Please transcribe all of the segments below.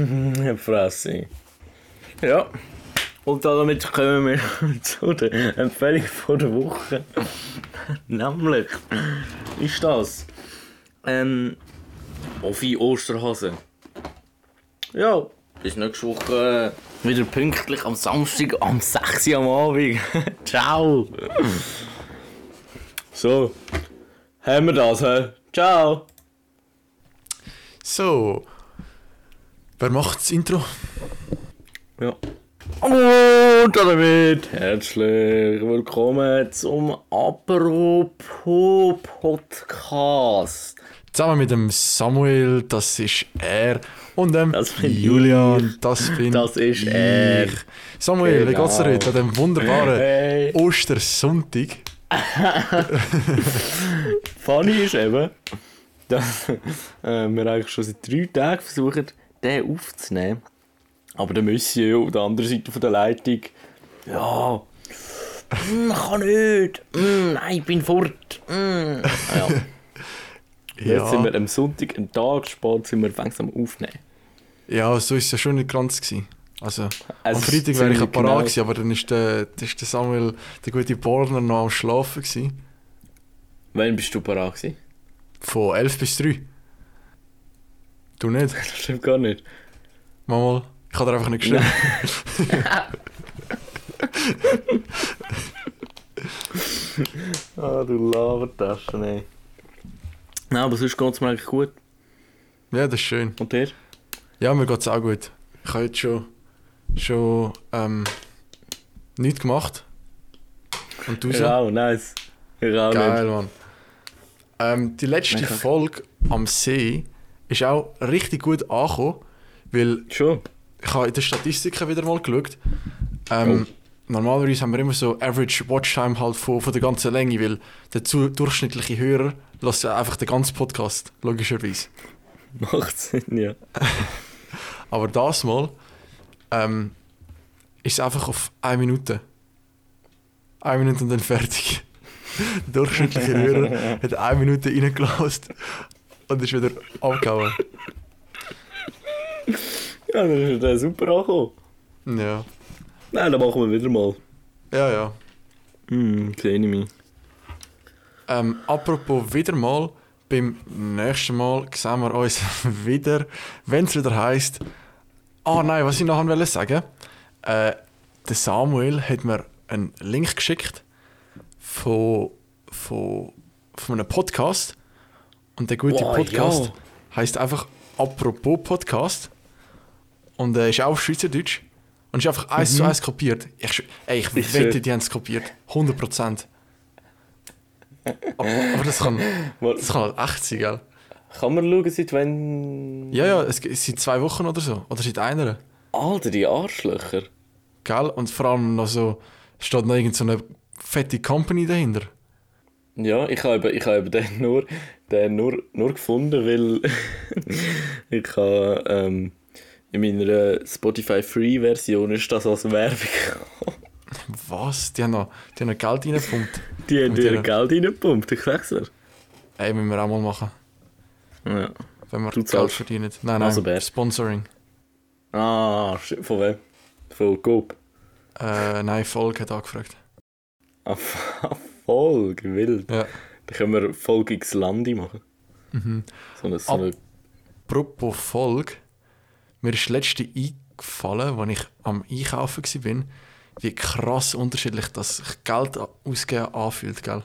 Fresse. Ja. Und damit kommen wir zu der Empfehlung von der Woche. Nämlich ist das ähm, Offi Osterhase. Ja, bis nächste Woche wieder pünktlich am Samstag am 6 Uhr am Abend. Ciao. so, haben wir das, hä? Ciao. So. Wer macht das Intro? Ja. Und damit herzlich willkommen zum Apropos Podcast. Zusammen mit dem Samuel, das ist er. Und dem Das bin Julian, das bin Das ist er. ich. Samuel, wie geht's dir Genau. heute an dem wunderbaren Hey. Ostersonntag? Funny ist eben, dass äh, wir eigentlich schon seit drei Tagen versuchen, den aufzunehmen. Aber der Monsieur auf der anderen Seite von der Leitung, ja, mm, kann nicht, mm, nein, ich bin fort. Mm. Ja. Jetzt sind wir am Sonntag, einen Tag spät, sind wir langsam aufnehmen. ja, so ist es ja schon nicht ganz gewesen. Also, Es am Freitag wäre ich ja ziemlich parat genau- gewesen, aber dann ist der, dann ist der Samuel, der gute Borner, noch am Schlafen gewesen. Wann bist du parat gewesen? Von 11 bis 3. Du nicht? Das stimmt gar nicht. Mal, ich habe dir einfach nicht geschrieben. Ah, du Labertasche, ey. Nein, aber sonst geht es mir eigentlich gut. Ja, das ist schön. Und dir? Ja, mir geht's auch gut. Ich habe jetzt schon, schon ähm, nichts gemacht. Und du so? Ja, auch, nice. Ich auch Geil, Mann. Ähm, die letzte. Folge am See ist auch richtig gut angekommen, weil. Schon? ich habe in den Statistiken wieder mal geschaut. Ähm, Normalerweise haben wir immer so Average Watchtime halt von, von der ganzen Länge, weil der zu, durchschnittliche Hörer lässt ja einfach den ganzen Podcast, logischerweise. Macht Sinn, ja. Aber das Mal ähm, ist es einfach auf eine Minute. Eine Minute und dann fertig. Der durchschnittliche Hörer hat eine Minute reingelassen und ist wieder abgehauen. Ja, dann ist der super angekommen. Ja. Nein, dann machen wir wieder mal. Ja, ja. Hm, sehe ich mich. Ähm, apropos wieder mal, beim nächsten Mal sehen wir uns wieder, wenn es wieder heisst. Ah nein, was ich noch wollte sagen. Äh, der Samuel hat mir einen Link geschickt von, von, von einem Podcast. Und der gute Wow, Podcast ja. heißt einfach Apropos Podcast. Und er ist auch auf Schweizerdeutsch. Und ist einfach eins zu eins kopiert. Ich, ey, ich Ich wette, schwör. die haben es kopiert. 100%. Aber, aber das, kann, das kann halt echt sein, gell? Kann man schauen, seit wann... Ja, ja, es, sind zwei Wochen oder so. Oder seit einer. Alter, die Arschlöcher. Gell? Und vor allem noch so, steht noch irgend so eine fette Company dahinter. Ja, ich habe ich habe den nur, den nur, nur gefunden, weil ich habe ähm, in meiner Spotify Free Version ist das als Werbung. Was? Die haben noch, die haben noch Geld reingepumpt. Die haben dir Geld reingepumpt, ich sag's dir. Ey, müssen wir auch mal machen. Ja. Wenn wir Du Geld zahlst. verdienen. Nein, nein, Also? Sponsoring. Ah, von wem? Von Coop. Äh, nein, Volk hat angefragt. Ah, Folge, wild. Ja. Dann können wir Folge X Landi machen. Mhm. So eine, so eine Apropos Volk. Mir ist das letzte eingefallen, als ich am Einkaufen war, wie krass unterschiedlich das sich Geld ausgeben anfühlt, gell?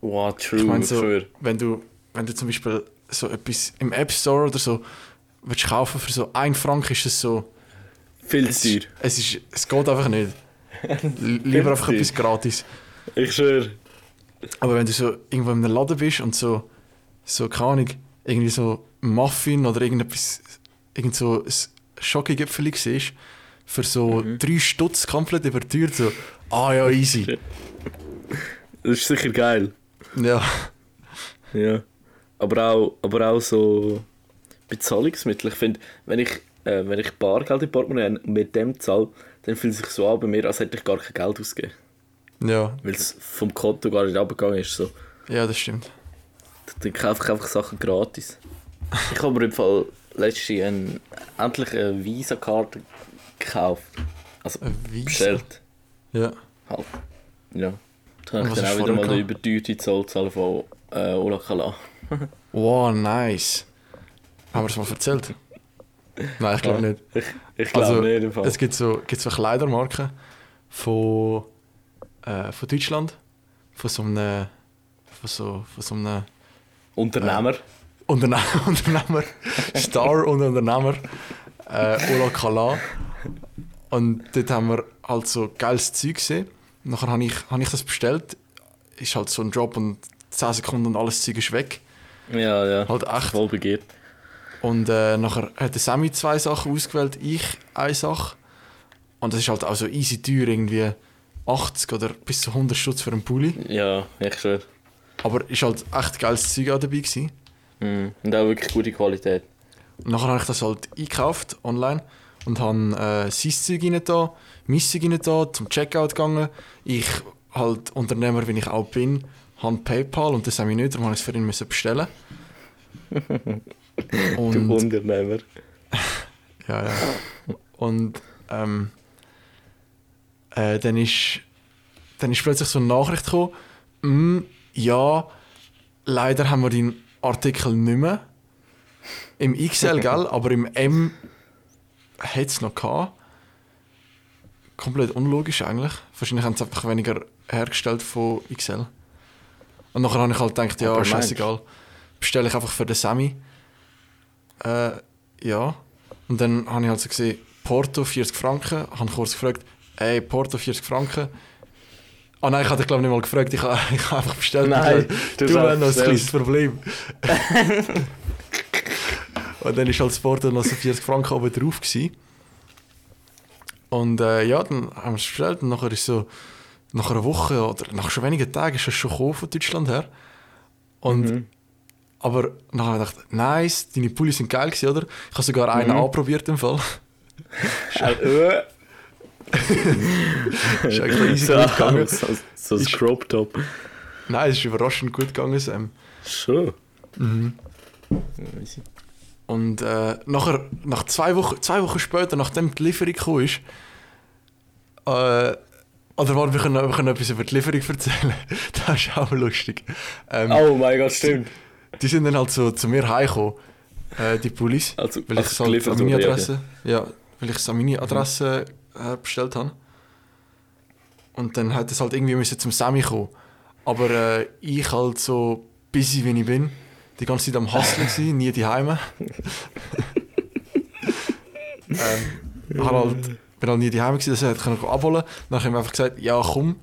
Wow, true, Ich meine so, wenn du, wenn du zum Beispiel so etwas im App Store oder so willst kaufen für so 1 Franken, ist es so. Viel zu teuer. es, ist, es geht einfach nicht. Lieber einfach etwas gratis. Ich schwör. Aber wenn du so irgendwo in einem Laden bist und so, so keine Ahnung, irgendwie so Muffin oder irgendetwas, irgend so ein Schokogipfel siehst, für so Mhm. drei Stutz komplett überteuert, so, ah ja, easy. Das ist sicher geil. ja. Ja. Aber auch, aber auch so Bezahlungsmittel. Ich finde, wenn ich, äh, wenn ich Bargeld im Portemonnaie mit dem zahle, dann fühlt es sich so an bei mir, als hätte ich gar kein Geld ausgegeben. Ja, Weil es vom Konto gar nicht abgegangen ist. So. ja, das stimmt. Dann kaufe ich einfach Sachen gratis. Ich habe mir im Fall letztens ein, endlich eine Visa-Karte gekauft. Also Ein Visa? bestellt. Ja. Halt. Ja. Dann kann ich dann auch wieder mal vorher den überteuerten Zoll zahlen von äh, Ola Kala. Wow, nice. Haben wir es mal erzählt? Nein, ich glaube Ja. nicht. Ich, ich glaube Also, nicht. Im Fall. Es gibt so, gibt so Kleidermarken von, äh, von Deutschland. Von so einem, von so, von so einem Unternehmer. Unterne Unternehmer, Star und Unternehmer, äh, Ola Kala. Und dort haben wir halt so geiles Zeug gesehen. Nachher habe ich, hab ich das bestellt. Ist halt so ein Job und 10 Sekunden und alles Zeug ist weg. Ja, ja. Halt echt. Voll begehrt. Und äh, nachher hat der Sammy zwei Sachen ausgewählt, ich eine Sache. Und das ist halt auch so easy teuer, irgendwie 80 oder bis zu 100 Stutz für einen Pulli. Ja, ich schwöre. Aber ist halt echt geiles Zeug auch dabei gewesen. Mhm. Und auch wirklich gute Qualität. Und nachher habe ich das halt eingekauft online und habe äh, sein Zeug rein da, mein Zeug rein da, zum Checkout gegangen. Ich, halt Unternehmer, wie ich auch bin, habe PayPal und das habe ich nicht, darum habe ich es für ihn müssen bestellen. Du und, Unternehmer. ja, ja. Und ähm, äh, dann, ist, dann ist plötzlich so eine Nachricht gekommen, «Mm, ja, leider haben wir deinen Artikel nicht mehr. Im XL, gell, aber im M hat es noch gehabt. Komplett unlogisch eigentlich. Wahrscheinlich haben sie einfach weniger hergestellt von XL. Und nachher habe ich halt gedacht, ja, scheißegal. Bestelle ich einfach für den Sammy. Äh, ja. Und dann habe ich halt so gesehen, Porto 40 Franken. Habe kurz gefragt, ey, Porto 40 Franken. Ah nein, ich hatte glaube nicht mal gefragt, ich habe ich habe einfach bestellt. Nein, du du hast noch ein kleines Problem. Und dann ist halt Porto noch so 40 Franken oben drauf gewesen. Und äh, ja, dann haben wir es bestellt und nachher ist so, nach einer Woche oder nach schon wenigen Tagen ist es schon gekommen von Deutschland her. Und Mhm. Aber nachher habe ich gedacht, nice, deine Pullis sind geil gewesen, oder? Ich habe sogar einen Mhm. anprobiert im Fall. Äh, ist eigentlich easy so, gut gegangen. so, so ein Ist- Crop Top. Nein, es ist überraschend gut gegangen, Sam. Schon. Mhm. Easy. Und äh, nachher, nach zwei Wochen, zwei Wochen später, nachdem die Lieferung gekommen ist, äh, oder warte, wir können, wir können etwas über die Lieferung erzählen. das ist auch lustig. Ähm, Oh mein Gott, stimmt. Die sind dann halt so zu mir heimgekommen, äh, die Pullis. Also, Weil ich es halt an meine wurde, ja, Adresse, ja, weil ich es an meine Adresse äh, bestellt habe. Und dann hat es halt irgendwie müssen zum Sammy kommen. Aber äh, ich halt so busy wie ich bin, die ganze Zeit am Hustlen gewesen, nie die Heime. ähm, hab halt, bin halt nie die Heime gewesen, das hätte ich abholen. Dann habe ich ihm einfach gesagt, ja komm,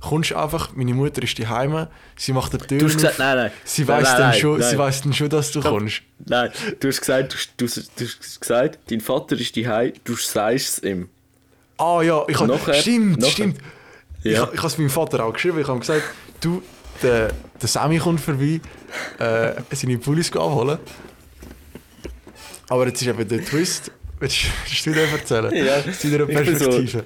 kommst einfach. Meine Mutter ist die Heime, sie macht die Tür Du hast gesagt, auf. nein, nein. Sie nein, weiß nein, dann nein, schon, nein. sie weiß dann schon, dass du Stopp. kommst. Nein, du hast gesagt, du, du, du hast gesagt, dein Vater ist die du sagst es ihm. Ah ja, ich hab, Nachher- stimmt, nachher- stimmt. Ich, Ja. ha- ich habe es meinem Vater auch geschrieben. Ich habe gesagt, du, der, der Sammy kommt vorbei, äh, seine Pullis abholen. Aber jetzt ist eben der Twist. Willst willst du dir erzählen? Ja, Aus deiner ich bin so- Perspektive.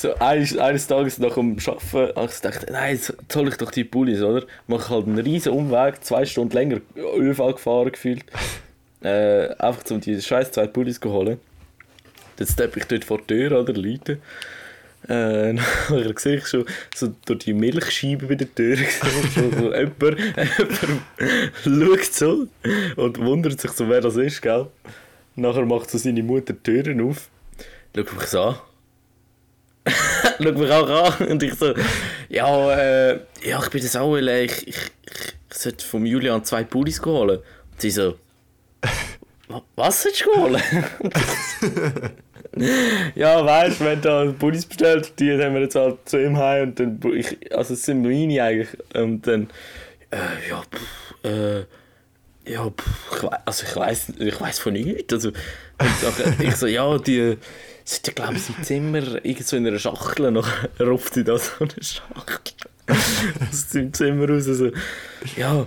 So eines, eines Tages nach dem Arbeiten habe ich gedacht, nein, jetzt soll ich doch die Pullis, oder? Mache halt einen riesen Umweg, zwei Stunden länger ÖV gefahren gefühlt. äh, einfach um diese scheiß zwei Pullis zu holen. Dann steppe ich dort vor die Tür, oder, Leute. Äh, nachher sehe ich schon so durch die Milchscheibe bei der Tür, so, so jemand, jemand schaut so und wundert sich so, wer das ist, gell? Nachher macht so seine Mutter die Türen auf, schaut mich so an. schaut mich auch an und ich so, ja, äh, ja, ich bin das auch, weil ich, ich, ich, sollte vom Julian zwei Pullis holen. Und sie so, "Wa- was sollst du holen? ja, weißt du, wenn du Pullis bestellt, die haben wir jetzt halt zu ihm heim und dann, ich, also es sind meine eigentlich, und dann, äh, ja, pff, äh, ja, pff, ich also ich weiß ich weiß von nichts. Also, nachher, ich so, ja, die sind ja, glaube ich, im Zimmer irgend so in einer Schachtel, noch rupft sie da so eine Schachtel aus dem Zimmer raus. So, ja,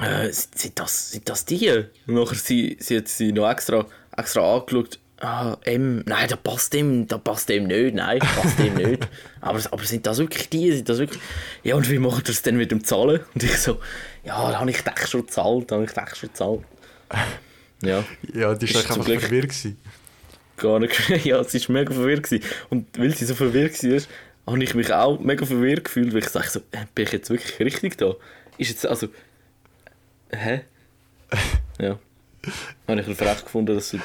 äh, sind, sind, das, sind das die? Und nachher sie, sie hat sie noch extra, extra angeschaut. Ah, M, nein, da passt dem, da passt dem nicht, nein, passt dem nicht. Aber, aber sind das wirklich die? Sind das wirklich? Ja, und wie macht ihr es denn mit dem Zahlen? Und ich so, ja, da habe ich dich schon gezahlt, da habe ich dich schon gezahlt. Ja, Ja, die Ist war einfach Glück- verwirrt. gewesen. gar nicht. ja, sie war mega verwirrt. Gewesen. Und weil sie so verwirrt war, habe ich mich auch mega verwirrt gefühlt, weil ich dachte so, äh, bin ich jetzt wirklich richtig da? Ist jetzt, also, hä? ja. Habe ich frech gefunden, dass du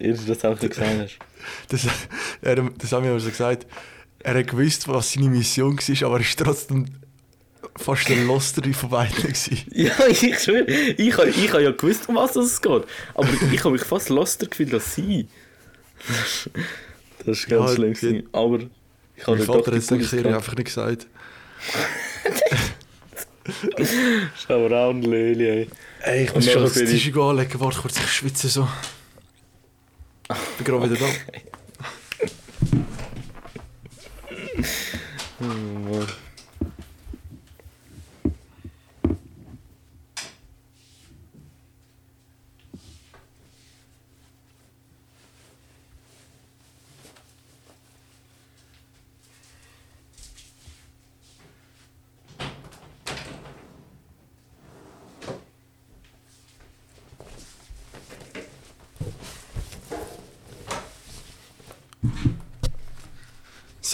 ihr das auch so gesagt hast. Das, er, das haben wir also gesagt. Er hat gewusst, was seine Mission war, aber er ist trotzdem fast der Loster von beiden. Ja, ich schwöre, ich, habe- ich habe ja gewusst, um was es geht. Aber ich habe mich fast loster gefühlt als sie. Das war ganz Ja, schlimm. die-. Aber ich habe Mein doch Vater hat die es der Serie einfach nicht gesagt. Das ist aber auch ein Löli, ey. Ey, ich muss schon ich- Tisch anlegen. Warte kurz, ich schwitze so. Gerade wieder da.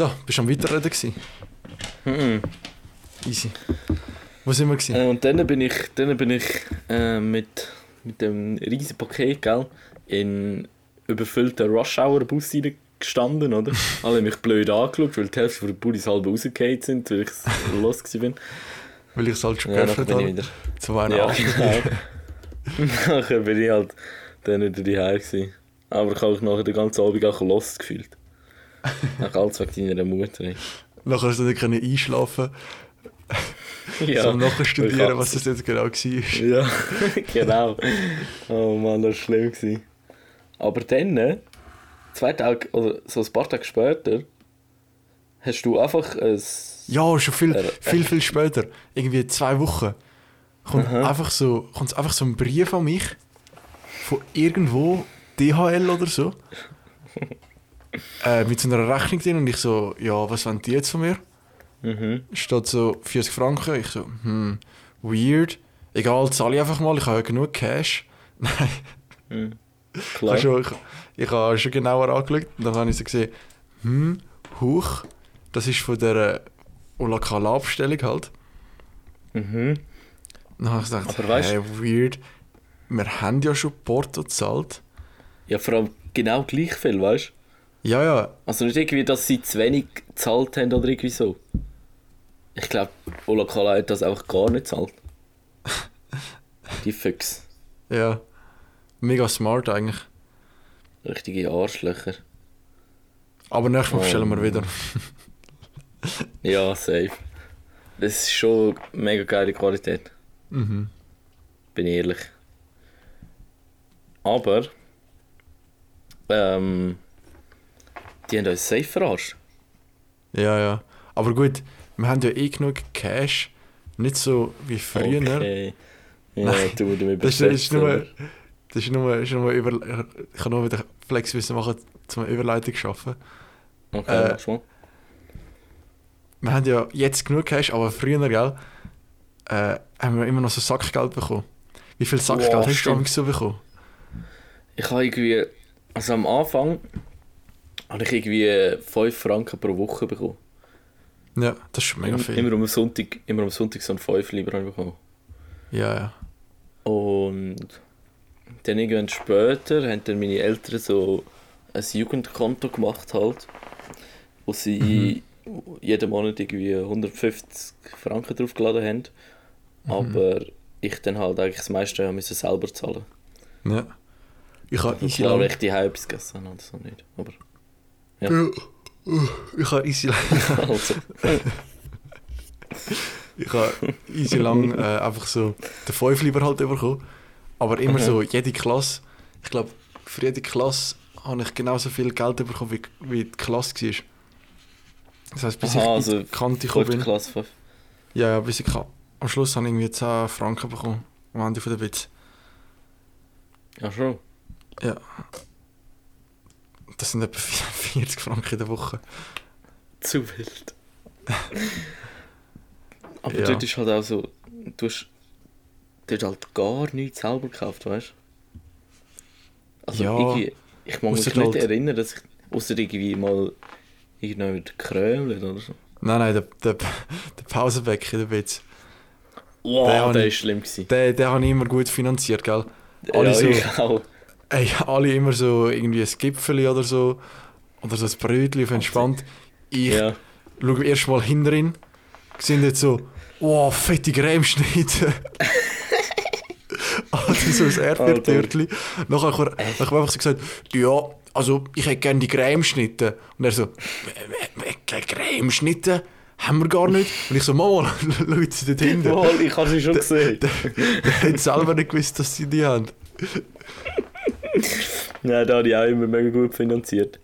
So, bist du am Weiterreden gewesen? Mhm. Easy. Wo sind wir gewesen? Äh, Und dann bin ich, dann bin ich äh, mit, mit dem riesen Paket, gell, in überfüllten Rush-Hour-Bus gestanden, oder? Alle haben mich blöd angeschaut, weil die Hälfte der Bullis halb rausgefallen sind, weil ich los war. Weil ich es halt schon Ja, geöffnet habe. wieder. Zu meiner Ja, genau. nachher bin ich halt dann wieder daheim gewesen. Aber ich habe mich nachher den ganzen Abend auch lost gefühlt. Nach alles wegen deiner Mutter. Nachher hast du nicht einschlafen Ja. nachher weil studieren, was das jetzt genau war. Ja, genau. Oh Mann, das war schlimm. Gewesen. Aber dann, äh, zwei Tage, oder so ein paar Tage später, hast du einfach ein. Ja, schon viel, Äh, viel, viel später. Irgendwie zwei Wochen. Kommt einfach so, kommt einfach so ein Brief an mich. Von irgendwo, DHL oder so. Äh, mit so einer Rechnung drin und ich so, ja, was wollen die jetzt von mir? Mhm. Steht so 40 Franken. Ich so, hm, weird. Egal, zahle ich einfach mal, ich habe ja genug Cash. Nein, Mhm. ich Klar. schon, ich, ich habe schon genauer angeschaut und dann habe ich so gesehen, hm, hoch, das ist von der Olakala-Abstellung halt. Mhm. Dann habe ich gedacht, Aber weißt- hey, weird, wir haben ja schon Porto gezahlt. Ja, vor allem genau gleich viel, weißt du? Ja, ja, Also nicht irgendwie, dass sie zu wenig gezahlt haben oder irgendwie so. Ich glaube, Ola Kala hat das einfach gar nicht gezahlt. Die Füchse. ja. Mega smart eigentlich. Richtige Arschlöcher. Aber nächstes Mal bestellen wir wieder. Ja, safe. Das ist schon mega geile Qualität. Mhm. Bin ich ehrlich. Aber. Ähm. Die haben uns safe verarscht. Ja, ja. Aber gut, wir haben ja eh genug Cash. Nicht so wie früher. Okay. Ja, Nein, du, du Das ist, das ist nur, das ist nur, ist nur über, ich kann nur wieder Flexwissen machen, zum Überleitung schaffen. Okay, äh, mal. Wir haben ja jetzt genug Cash, aber früher, gell, äh, haben wir immer noch so Sackgeld bekommen. Wie viel Sackgeld Boah, hast du stimmt. damals so bekommen? Ich habe irgendwie. Also am Anfang. Habe ich irgendwie 5 Franken pro Woche bekommen. Ja, das ist schon mega viel. Immer am Sonntag, immer am Sonntag so ein 5 lieber ich bekommen. Ja, ja. Und dann irgendwann später haben dann meine Eltern so ein Jugendkonto gemacht halt, wo sie jeden Monat irgendwie 150 Franken draufgeladen haben. Aber ich dann halt eigentlich das meiste ja müssen selber zahlen. ja. Ich habe Also easy klar, lang, ich die etwas gegessen oder so nicht. Aber ich habe easy lang, also, ich habe easy lang äh, einfach so den 5 lieber halt bekommen. Aber immer Mhm. so, jede Klasse, ich glaube, für jede Klasse habe ich genauso viel Geld bekommen, wie, wie die Klasse war. Das heisst, bis Aha, ich also in die Kante gekommen 5. bin. Klasse 5. Ja, ja, bis ich am Schluss habe ich irgendwie 10 Franken bekommen. Am Ende von der Witz. Ja schon. Ja. Das sind etwa 40 Franken in der Woche. Zu wild. Aber Ja. dort ist halt auch so, du hast dort halt gar nichts selber gekauft, weißt Also Ja, irgendwie, ich mag mich nicht halt- erinnern, dass ich außer irgendwie mal irgendjemand krömelt oder so. Nein, nein, der, der, der Pausenbecken, der Witz. Wow, Der der, ist ich- schlimm gewesen. Den, den habe ich immer gut finanziert, gell? Alle ja, so- ich auch. Ey, alle immer so irgendwie ein Gipfeli oder so. Oder so ein Brötchen auf entspannt. Ich Ja. schaue erst mal hinterin, sind jetzt so, wow, fette Cremeschnitte. also so ein Erdbeertörtchen. Nachher habe ich einfach so gesagt, ja, also ich hätte gerne die Cremeschnitte. Und er so, «Äh, äh, äh, Cremeschnitte? Haben wir gar nicht. Und ich so, Mama, schaut sie dort hinten. Wohl, ich habe sie schon gesehen. Der hat selber nicht gewusst, dass sie die haben. Nein, da habe ich auch immer mega gut finanziert.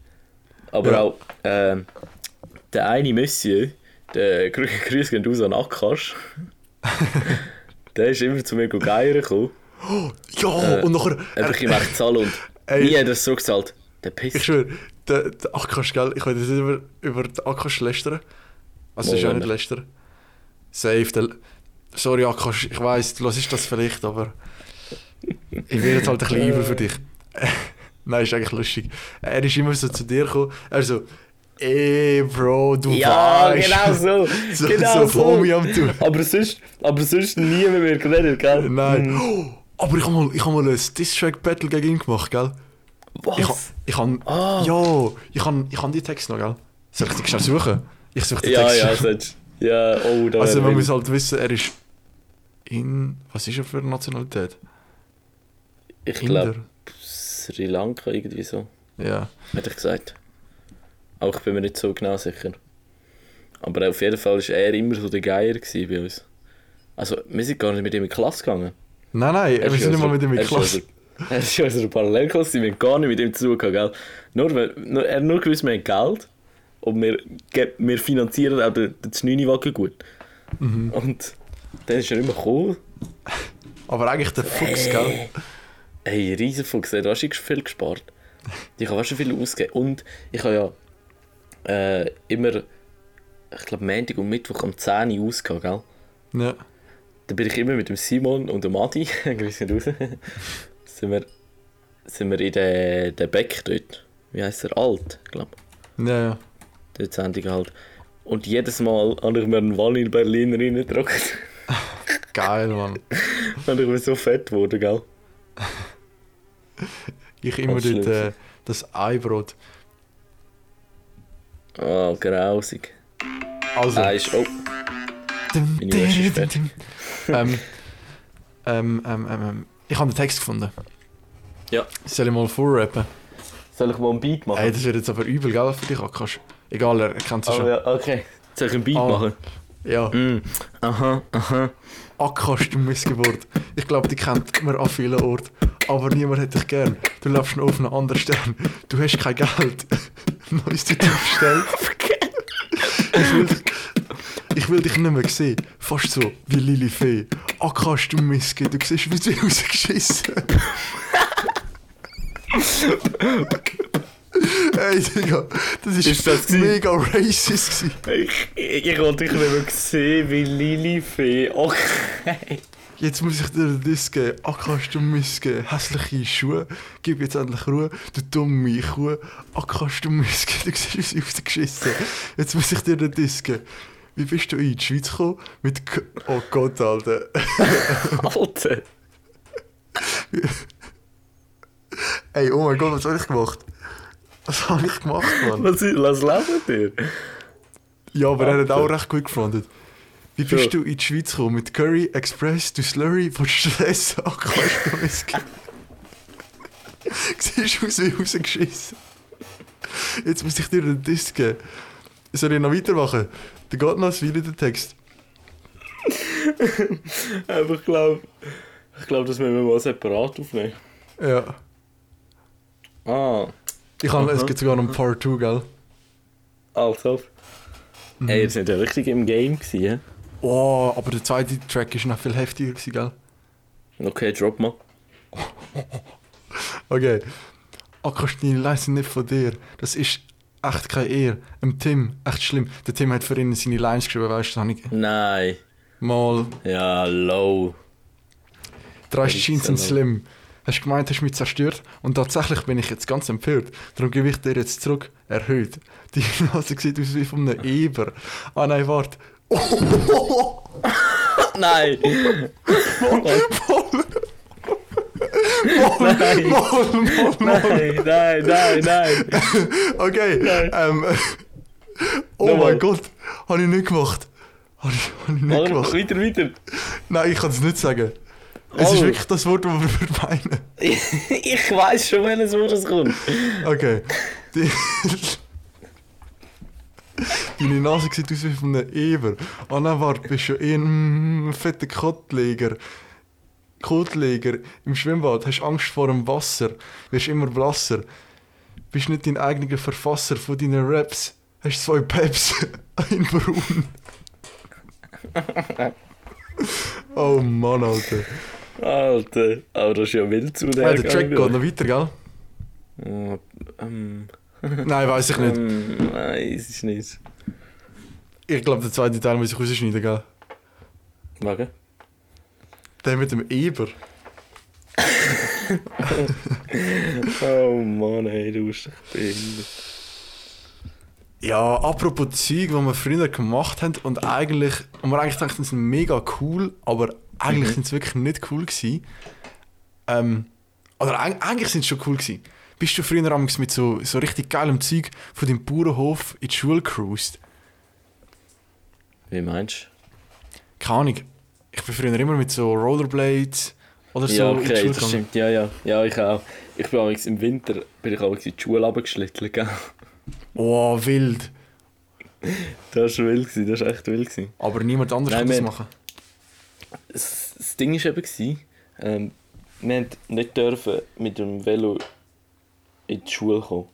Aber Ja. auch ähm, der eine Monsieur, der Grü Grüß gehen raus an Akash, der ist immer zu mir geiern gekommen. Ja, Äh, und nachher... Einfach ihm echt zahlen und Ey. nie hat er es so gezahlt. Der Ich Piss. schwöre, der, der Akash, gell? Ich will jetzt nicht über, über den Akash lästern. Also, das ist auch nicht lästern. Safe. Der, sorry, Akash, ich weiss, du hörst das vielleicht, aber. Ich werde jetzt halt ein bisschen übel für dich. Nein, ist eigentlich lustig. Er ist immer so zu dir gekommen. Er so, ey, Bro, du Ja, weißt. genau so. So, genau so. Homie am tun. Aber sonst, aber sonst nie mit mir geredet, gell? Nein. Oh, aber ich habe mal, ich hab mal ein Diss-Track-Battle gegen ihn gemacht, gell? Was? Ich, ich han, Ah. ja, ich han, ich han die Texte noch, gell? Soll ich die schnell suchen? Ich suche die ja, Texte. ja, sonst. Ja, oh, da also man muss halt wissen, er ist in, was ist er für eine Nationalität? Ich glaube, Sri Lanka irgendwie so, Ja. hätte ich gesagt. Auch ich bin mir nicht so genau sicher. Aber auf jeden Fall war er immer so der Geier bei uns. Also, wir sind gar nicht mit ihm in die Klasse gegangen. Nein, nein, wir sind nicht mal mit ihm in ist Klasse. Er ist in unserer Parallelklasse, wir haben gar nicht mit ihm zu tun gell? Nur, wenn- nur, er nur gewusst, wir haben Geld und wir, wir finanzieren auch den, den Znüni-Wagen gut. Mhm. Und dann ist er immer gekommen. Aber eigentlich der Fuchs, gell? Hey, Riesenfuchs, auch schon viel gespart. Ich habe auch schon viel ausgegeben. Und ich habe ja äh, immer, ich glaube, Montag und Mittwoch um 10 Uhr ausgegangen, gell? Ja. Da bin ich immer mit dem Simon und dem Adi, ihn raus, sind wir, sind wir in der, der Beck dort. Wie heisst er? Alt, glaube Ja, ja. Dort Sendung halt. Und jedes Mal habe ich mir einen Wall in Berlin reingedrückt. Geil, Mann. und ich bin so fett geworden, gell? Ich immer dort äh, das Eibrot. Ah, grausig. Also. Ah, ist, oh, Dum, Meine Wäsche ist dum, dum, dum. ähm, ähm, ähm, ähm, ähm, ich habe den Text gefunden. Ja. Soll ich mal vorrappen? soll ich mal einen Beat machen? Ey, das wird jetzt aber übel, gell, für dich, Akash. Egal, er kennt es Oh, schon. ja, okay. Soll ich einen Beat Ah. machen? Ja. Mm. Aha, aha. Du Missgeburt. Ich glaube, die kennt man an vielen Orten. Aber niemand hat dich gern. Du noch auf einem anderen Stern. Du hast kein Geld. Neues du aufgestellt. Ich will, dich, ich will dich nicht mehr sehen. Fast so wie Lili Fee. Akash, du Missge, du siehst wie sie rausgeschissen. Ey, Digga, das ist, Ist das mega racist gewesen. Ich, ich, ich wollte dich nicht mehr sehen wie Lilifee. Okay. Jetzt muss ich dir das geben. Akash, du Missge, hässliche Schuhe. Gib jetzt endlich Ruhe, du dumme Kuh. Akash, du Missge, du siehst sie rausgeschissen. Jetzt muss ich dir das geben. Wie bist du in die Schweiz gekommen? Mit K Oh Gott, Alter. Alter. Ey, oh mein Gott, was habe ich gemacht? Was habe ich gemacht, Mann? Was, was lesen dir? Ja, aber er hat auch recht gut gefrontet. Wie bist Schon. du in die Schweiz gekommen? Mit Curry, Express, du Slurry, von Stress, du Missge. Siehst aus wie rausgeschissen. Jetzt muss ich dir den Disk geben. Soll ich noch weitermachen? Der geht noch Weile, der Text. Aber ich glaube, ich glaube, das müssen wir mal separat aufnehmen. Ja. Ah, Ich habe, es gibt sogar noch ein Part 2, gell? also. Mhm. Ey, ihr seid ja richtig im Game gewesen? Oh, aber der zweite Track war noch viel heftiger, gell? Okay, drop mal. Okay. Akash, deine Lines sind nicht von dir. Das ist echt keine Ehre. Im Tim, echt schlimm. Der Tim hat für ihn seine Lines geschrieben, weißt du, ich Nein. mal. Ja, low. Drei Jeans sind slim. Hast gemeint, hast mich zerstört und tatsächlich bin ich jetzt ganz empört. Darum gebe ich dir jetzt zurück erhöht. Die Nase sieht aus wie von einem Eber. Ah nein, warte. Nein! Nein. Moll, moll, moll. Nein, nein, nein, nein! Okay, Nein. ähm, oh Nochmal. mein Gott, habe ich nicht gemacht. Habe ich, hab ich nicht gemacht. weiter, weiter! Nein, ich kann es nicht sagen. Es ist Oh. wirklich das Wort, das wir meinen. ich weiß schon, welches Wort es kommt. Okay. Deine Nase sieht aus wie von einem Eber. Ah nein, warte, du bist schon eher ein fetter Kottleger. Kotleger im Schwimmbad, hast Angst vor dem Wasser, wirst immer blasser. Bist nicht dein eigener Verfasser von deinen Raps. Hast zwei Peps in Braun. oh Mann, Alter. Alter, aber das ist ja wild zu Ja, der Track geht noch weiter, gell? Oh, ähm, Nein, weiß ich nicht. ähm, es ist nicht. Ich glaube, der zweite Teil muss ich rausschneiden, gell? Wegen? Der mit dem Eber. Oh Mann, ey, du bist echt behindert. Ja, apropos Zeug, die wir früher gemacht haben und eigentlich, und wir eigentlich dachten, die sind mega cool, aber eigentlich Mhm. sind sie wirklich nicht cool gewesen. Ähm, oder eig- eigentlich sind sie schon cool gewesen. Bist du früher mit so, so richtig geilem Zeug von deinem Bauernhof in die Schule cruised? Wie meinst Keine Ahnung. Ich bin früher immer mit so Rollerblades oder du? so ja, in die okay, Schule das stimmt, ja, ja. Ja, ich auch. Ich bin amigs im Winter bin ich auch in die Schule runtergeschlittert, gell? Oh, wild. Das war wild, das war echt wild. Aber niemand anders Nein, kann das machen. Das, das Ding war eben, gewesen, ähm, wir nicht dürfen mit dem Velo in die Schule kommen.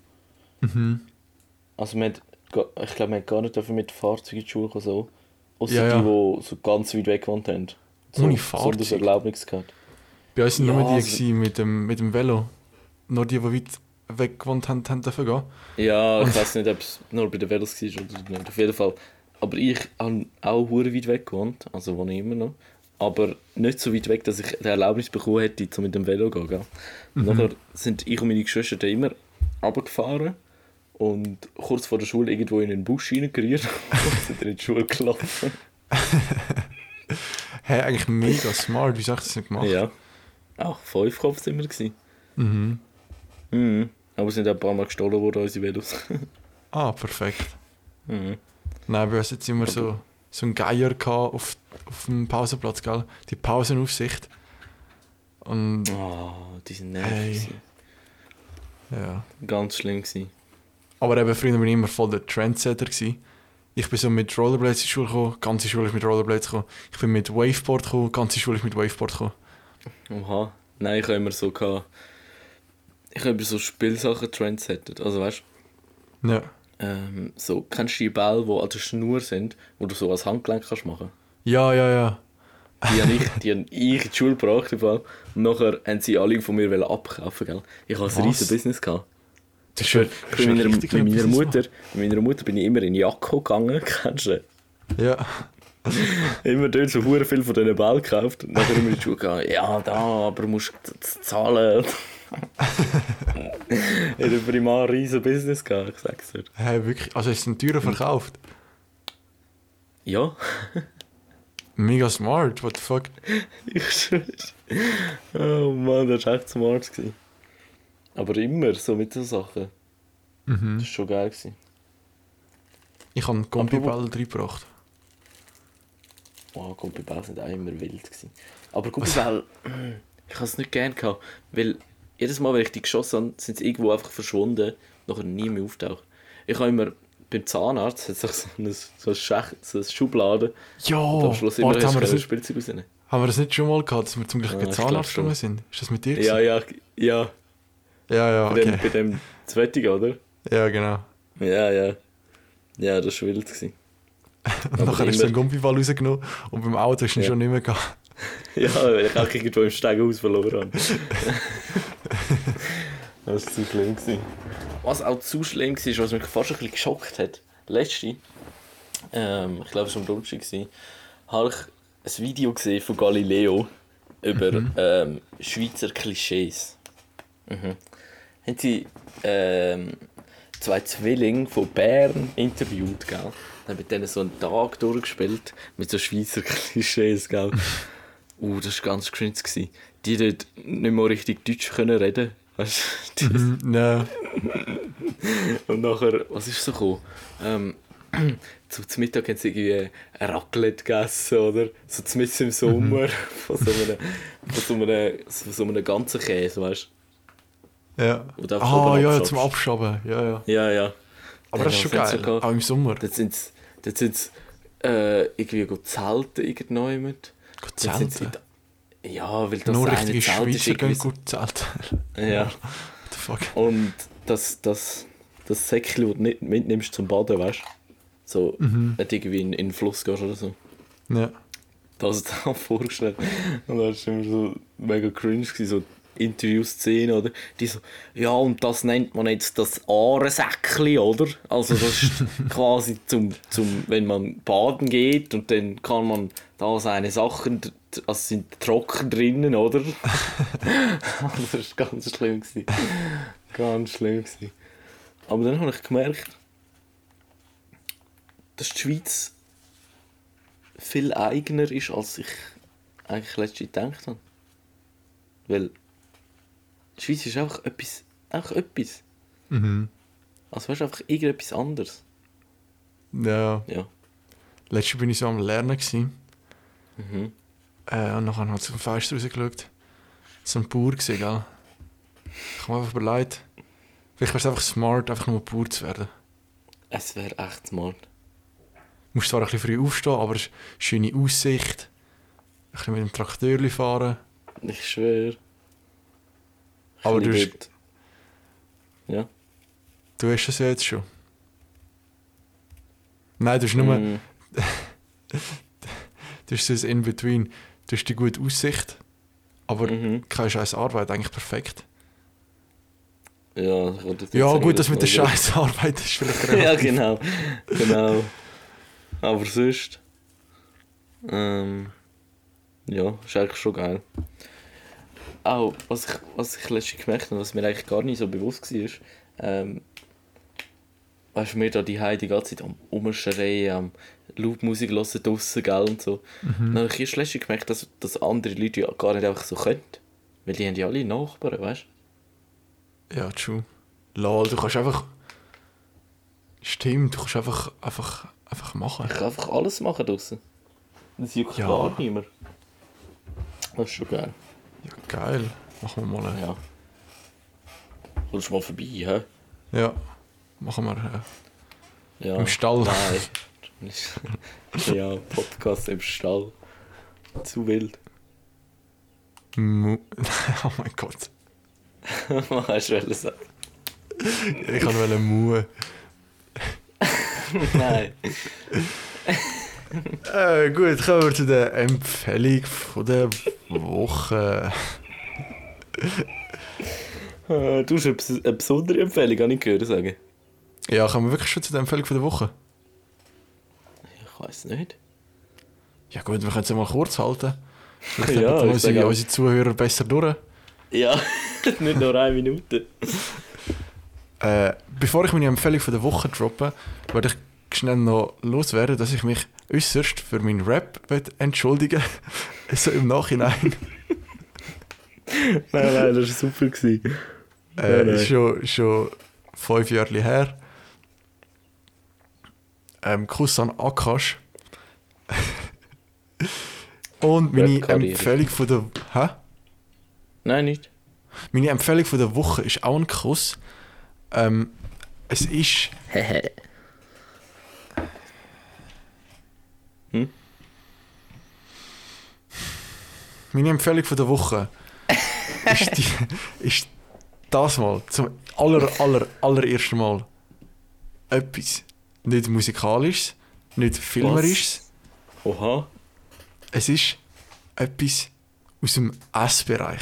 Mhm. Also wir haben, ich glaube, wir haben gar nicht dürfen mit Fahrzeugen in die Schule kommen, so. Außer Ja, ja. die, die so ganz weit weg gewohnt haben. So, Ohne So Fahrzeug? das Erlaubnis gehabt. Bei uns waren Ja, nur die also- mit, dem, mit dem Velo. Nur die, die weit weg gewohnt haben, haben dürfen gehen. Ja, ich weiß nicht, ob es nur bei den Velos war oder nicht. Auf jeden Fall. Aber ich habe auch hure weit weg gewohnt, also wohne ich immer noch. Aber nicht so weit weg, dass ich die Erlaubnis bekommen hätte, um mit dem Velo zu gehen. Mhm. Nachher sind ich und meine Geschwister immer runtergefahren und kurz vor der Schule irgendwo in einen Busch reingerührt und sind dann in die Schule gelaufen. Hey, eigentlich mega smart. Wieso hast du das nicht gemacht? Ja. Auch fünf Kopf sind wir. Gewesen. Mhm. Mhm. Aber sind auch ein paar Mal gestohlen worden, unsere Velos. Ah, perfekt. mhm. Nein, bei uns jetzt immer so, so einen Geier gehabt auf, auf dem Pausenplatz, gell? Die Pausenaufsicht. Und Oh, die sind nervig. Hey. ja. Ganz schlimm. Gewesen. Aber eben früher war ich immer voll der Trendsetter. Gewesen. Ich bin so mit Rollerblades in die Schule gekommen, ganze Schule mit Rollerblades gekommen. Ich bin mit Waveboard gekommen, ganze Schule mit Waveboard gekommen. Oha. Nein, ich habe immer so gehabt. Ich habe immer so Spielsachen trendsettet. Also weißt Ja. Ähm, so, kennst du die Bälle, die an der Schnur sind, wo du so als Handgelenk kannst machen? Ja, ja, ja. Die habe ich, die habe ich in die Schule gebracht. im Fall. Und nachher haben sie alle von mir abkaufen. Gell? Ich habe ein riesen Business gehabt. Das Ich bin, das ich bin meiner, mit, meiner Mutter, mit meiner Mutter bin ich immer in Jakko gegangen, kennst du? Ja. Immer dort so viel von diesen Bällen gekauft. Und dann immer in die Schule gegangen, ja, da, aber musst du z- zahlen. In der Primar riesen Business gehabt, ich sag's dir. Hey, wirklich. Also, ist es ein teurer verkauft? Ja, Mega smart, what the fuck? ich schwör's. Oh Mann, das war echt smart. Gewesen. Aber immer so mit so Sachen. Das Mhm. war schon geil. Gewesen. Ich habe einen Gumpiball reingebracht. Oh, Gumpibälle sind auch immer wild. Gewesen. Aber Gumpibälle, ich habe es nicht gern gehabt, weil jedes Mal, wenn ich die geschossen habe, sind sie irgendwo einfach verschwunden, nachher nie mehr auftaucht. Ich habe immer beim Zahnarzt hat es so eine, so eine, Schach, so eine Schublade Ja, und am Schluss immer warte, haben wir, das Spielzeug rausnehmen. haben wir das nicht schon mal gehabt, dass wir zum Glück Ja, keinen ich Zahnarzt gegangen sind? Ist das mit dir? Ja, ja, ja. ja, ja, Bei, dem, okay. bei dem zweiten, oder? Ja, genau. Ja, ja. Ja, das war wild. Gewesen. Und Aber nachher immer- den Gumpiball rausgenommen und beim Auto du ihn Ja. schon nicht mehr gehabt. Ja, weil ich auch irgendwo im Stegenhaus verloren habe. das war zu schlimm. Gewesen. Was auch zu schlimm war, was mich fast ein bisschen geschockt hat, letzte, ähm, ich glaube es war am Donnerstag, habe ich ein Video gesehen von Galileo. über ähm, Schweizer Klischees. Mhm. Haben sie ähm, zwei Zwillinge von Bern interviewt, gell? Dann mit denen so einen Tag durchgespielt mit so Schweizer Klischees, gell? uh, das war ganz cringe. gewesen. Die dort nicht mehr richtig Deutsch können reden. Weißt du? Mhm, ja. Und nachher, was ist so gekommen? Ähm, zum Mittag haben sie irgendwie ein Raclette gegessen, oder? So zum im Sommer von, so einem, von, so einem, von so einem ganzen Käse, weißt Ja. Oder einfach Ah, ja, abschabst. zum Abschaben. Ja, ja. du? Ja, ja. Aber das ist schon geil. gehabt? Auch im Sommer. Dort sind sie, dort sind sie äh, irgendwie zelten sie zelten. Ja, weil das Nur richtige ist Schweizer gehen gut zelten. Ja. What the fuck? Und das, das, das Säckchen, das du nicht mitnimmst zum Baden, weißt du? So, Mhm. wenn du irgendwie in, in den Fluss gehst oder so. Ja. Das da vorgestellt. Und da war immer so mega cringe, gewesen, so Interviewszene, oder? Die so, ja, und das nennt man jetzt das Ahrensäckli, oder? Also, das ist quasi zum, zum, wenn man baden geht und dann kann man da seine Sachen, also sind trocken drinnen, oder? das war ganz schlimm. Gewesen. Ganz schlimm. Gewesen. Aber dann habe ich gemerkt, dass die Schweiz viel eigener ist, als ich eigentlich letztens gedacht habe. Weil die Schweiz ist einfach etwas, einfach etwas. Mhm. Also weißt du, einfach irgendetwas anderes. Ja. Ja. Letztes bin ich so am Lernen. Gewesen. Mhm. Äh, und nachher hat zum Fenster rausgeschaut. So ein Bauer gesehen, gell? Ich habe mir einfach überlegt, vielleicht wäre es einfach smart, einfach nur Bauer zu werden. Es wäre echt smart. Du musst zwar ein bisschen früh aufstehen, aber es ist eine schöne Aussicht. Ein bisschen mit dem Trakteur fahren. Ich schwöre. Aber du hast, Ja. du hast das ja jetzt schon. Nein, du hast nur... Mm, Du hast so ein In-Between. Du hast die gute Aussicht, aber mhm. keine scheiß Arbeit, eigentlich perfekt. Ja, jetzt Ja, gut, das mit der scheiß Arbeit ist vielleicht ja, genau. Genau. Aber sonst. Ähm, ja, ist eigentlich schon geil. Auch, was ich, was ich letztens gemerkt habe, was mir eigentlich gar nicht so bewusst war, ist, ähm, weißt du, wir da die Heide die ganze Zeit am Umschreien, am laut Musik hören draussen, gell, und so. Mhm. Dann habe ich letztens gemerkt, dass, dass andere Leute ja gar nicht einfach so können. Weil die haben ja alle Nachbarn, weißt Ja, true. Lol, du kannst einfach. Stimmt, du kannst einfach, einfach, einfach machen. Ich kann einfach alles machen draussen. Das juckt Ja. gar nicht mehr. Das ist schon geil. Ja, geil. Machen wir mal. Ja. Kommst du mal vorbei, hä? Ja, machen wir. Äh, Ja. Im Stall. Nein. ja, Podcast im Stall. Zu wild. Mu oh mein Gott. Was hast du wollen sagen? Ich kann wollte Mu. Nein. Äh, gut, kommen wir zu der Empfehlung von der Woche. Äh, Du hast eine eine besondere Empfehlung, habe ich gehört sagen. Ja, kommen wir wirklich schon zu der Empfehlung von der Woche? Ich weiß nicht. Ja gut, wir können es ja mal kurz halten. Vielleicht Ja, unsere, unsere Zuhörer besser durch. Ja, nicht nur eine Minute. Äh, bevor ich meine Empfehlung von der Woche droppe, würde ich schnell noch loswerden, dass ich mich äußerst für meinen Rap entschuldigen So im Nachhinein. Nein, nein, das war super. Gewesen. Äh, Nein, nein. ist schon, schon fünf Jahre her. Ähm, Kuss an Akash. Und meine. Empfehlung von der... Hä? Nein, nicht. Meine Empfehlung von der Woche ist auch ein Kuss. Ähm, es ist... Hehe. Meine Empfehlung von der Woche ist, die, ist das mal, zum aller, aller, allerersten Mal etwas. Nicht musikalisches, nicht filmerisches. Oha. Es ist etwas aus dem Essbereich.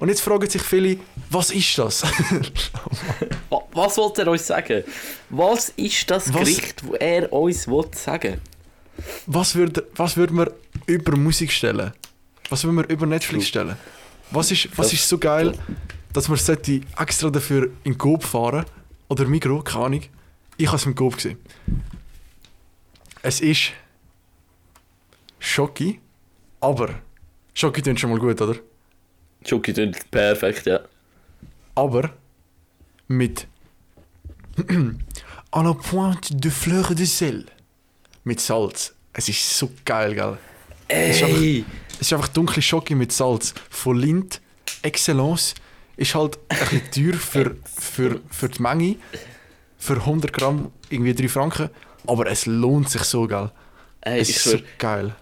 Und jetzt fragen sich viele, was ist das? Wa- Was wollte er uns sagen? Was ist das Was- Gericht, das er uns will sagen was würde was würd man über Musik stellen? Was wollen wir über Netflix stellen? Was ist, was ist so geil, dass man sollte extra dafür in Coop fahren oder Migro, keine Ahnung. Ich habe es im Coop gesehen. Es ist Schoki, aber Schoki klingt schon mal gut, oder? Schoki klingt perfekt, ja. aber mit à la pointe de fleur de sel. Mit Salz. Es ist so geil, gell? ist einfach- Ey! Es ist einfach dunkle Schoki mit Salz. Von Lind, Excellence. Ist halt ein bisschen teuer für, für, für die Menge. Für 100 Gramm irgendwie 3 Franken. Aber es lohnt sich so, gell? Ey, Es ist so geil.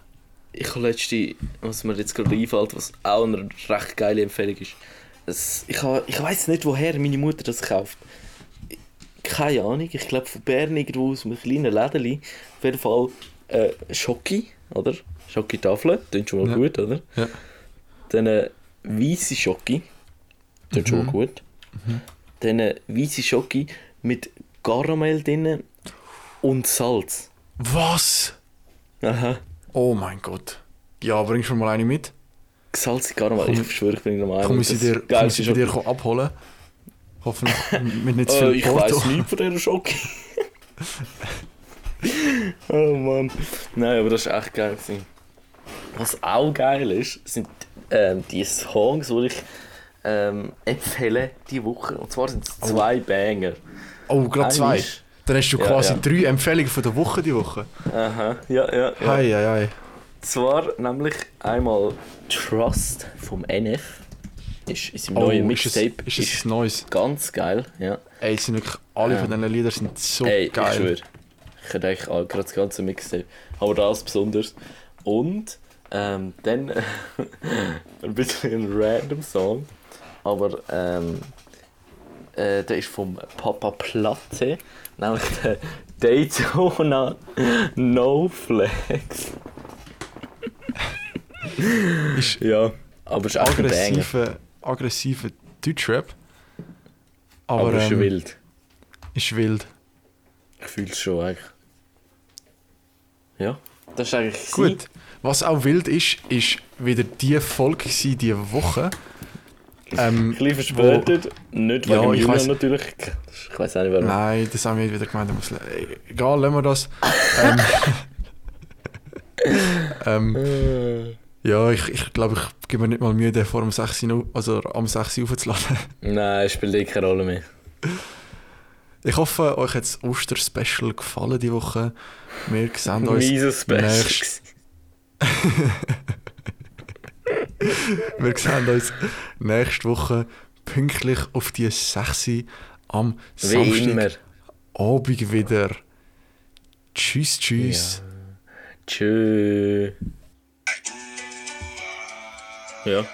ich habe letzte, was mir jetzt gerade einfällt, was auch eine recht geile Empfehlung ist. Es, ich ich weiß nicht, woher meine Mutter das kauft. Keine Ahnung, ich glaube von Bern irgendwo aus einem kleinen Lädeli. Auf jeden Fall äh, Schoki, oder? Schoki-Tafel, klingt schon mal Ja. gut, oder? Ja. Dann äh, weisse Schoki, klingt schon mal gut. Dann äh, weisse Schoki mit Karamell drin und Salz. Was? Aha. Oh mein Gott. Ja, bringst du mir mal eine mit? Gesalzene Karamell, ich schwöre, ich bin normal. Komm ich sie dir, komm ich sie dir abholen? Hoffentlich mit nicht zu Äh, viel ich Porto. weiß nichts von dieser Schoki. oh Mann. Nein, aber das war echt geil. Gewesen. Was auch geil ist, sind ähm, die Songs, die ich ähm, empfehle diese Woche. Und zwar sind es zwei Banger. Oh, gerade zwei. Dann hast du Ja, quasi ja. drei Empfehlungen von der Woche die Woche. Aha, ja, ja. ja. Hei, hei, hei. Zwar nämlich einmal Trust vom NF. Ist, ist im Oh, neuen ist Mixtape. ist es ein neues? ganz geil, ja. Ey, sind wirklich alle Ja. von diesen Liedern sind so Ey, ich geil. schwöre. Ich hätte eigentlich auch gerade das ganze Mixtape. Aber das besonders. Und ähm, dann ein bisschen ein random Song. Aber ähm, äh, der ist vom Papa Platte. Nämlich der Daytona No Flex. Ist Ja, aber es ist echt ein Banger. Aggressive, Deutschrap. Aber, Aber ist ähm, wild. ist wild. Ich fühle es schon eigentlich. Ja, das ist eigentlich Gut. Was auch wild ist, ist wieder die Folge gewesen, diese Woche. Ähm, Ein bisschen verspätet. Nicht Ja, wegen ich Julian weiss- natürlich. Ich weiß auch nicht warum. Nein, das haben wir wieder gemeint. ich Muss, egal, lassen wir das. Ähm, ähm, Äh, ja, ich, ich glaube, ich gebe mir nicht mal Mühe, den vor dem 6 Uhr, also am 6 Uhr aufzuladen. Nein, spielt eh keine Rolle mehr. Ich hoffe, euch hat das Oster-Special gefallen diese Woche. Wir sehen uns, Mieses Special. nächst- wir sehen uns nächste Woche pünktlich auf die 6 Uhr am Wie immer. Samstagabend wieder. Tschüss, tschüss. Tschö. Ja.